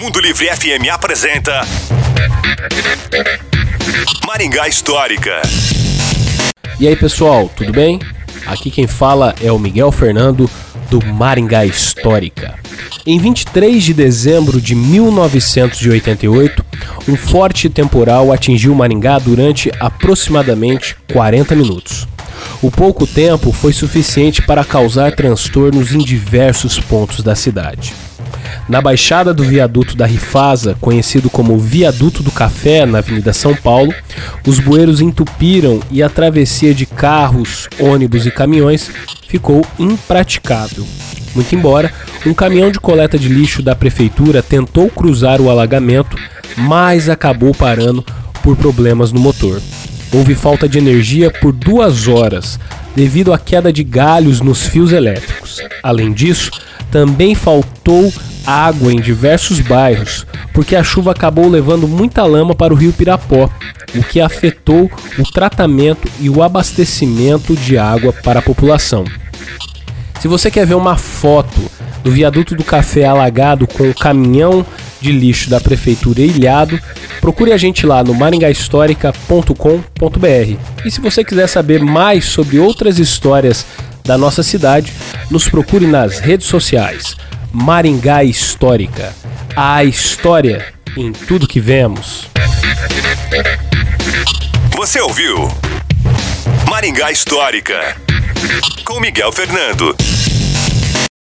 Mundo Livre FM apresenta Maringá Histórica. E aí pessoal, tudo bem? Aqui quem fala é o Miguel Fernando do Maringá Histórica. Em 23 de dezembro de 1988, um forte temporal atingiu Maringá durante aproximadamente 40 minutos. O pouco tempo foi suficiente para causar transtornos em diversos pontos da cidade. Na baixada do viaduto da Rifasa, conhecido como Viaduto do Café, na Avenida São Paulo, os bueiros entupiram e a travessia de carros, ônibus e caminhões ficou impraticável. Muito embora, um caminhão de coleta de lixo da prefeitura tentou cruzar o alagamento, mas acabou parando por problemas no motor. Houve falta de energia por duas horas devido à queda de galhos nos fios elétricos. Além disso, também faltou água em diversos bairros, porque a chuva acabou levando muita lama para o rio Pirapó, o que afetou o tratamento e o abastecimento de água para a população. Se você quer ver uma foto do viaduto do café alagado com o caminhão de lixo da prefeitura ilhado, procure a gente lá no maringahistórica.com.br. E se você quiser saber mais sobre outras histórias da nossa cidade, nos procure nas redes sociais. Maringá Histórica. A história em tudo que vemos. Você ouviu Maringá Histórica com Miguel Fernando.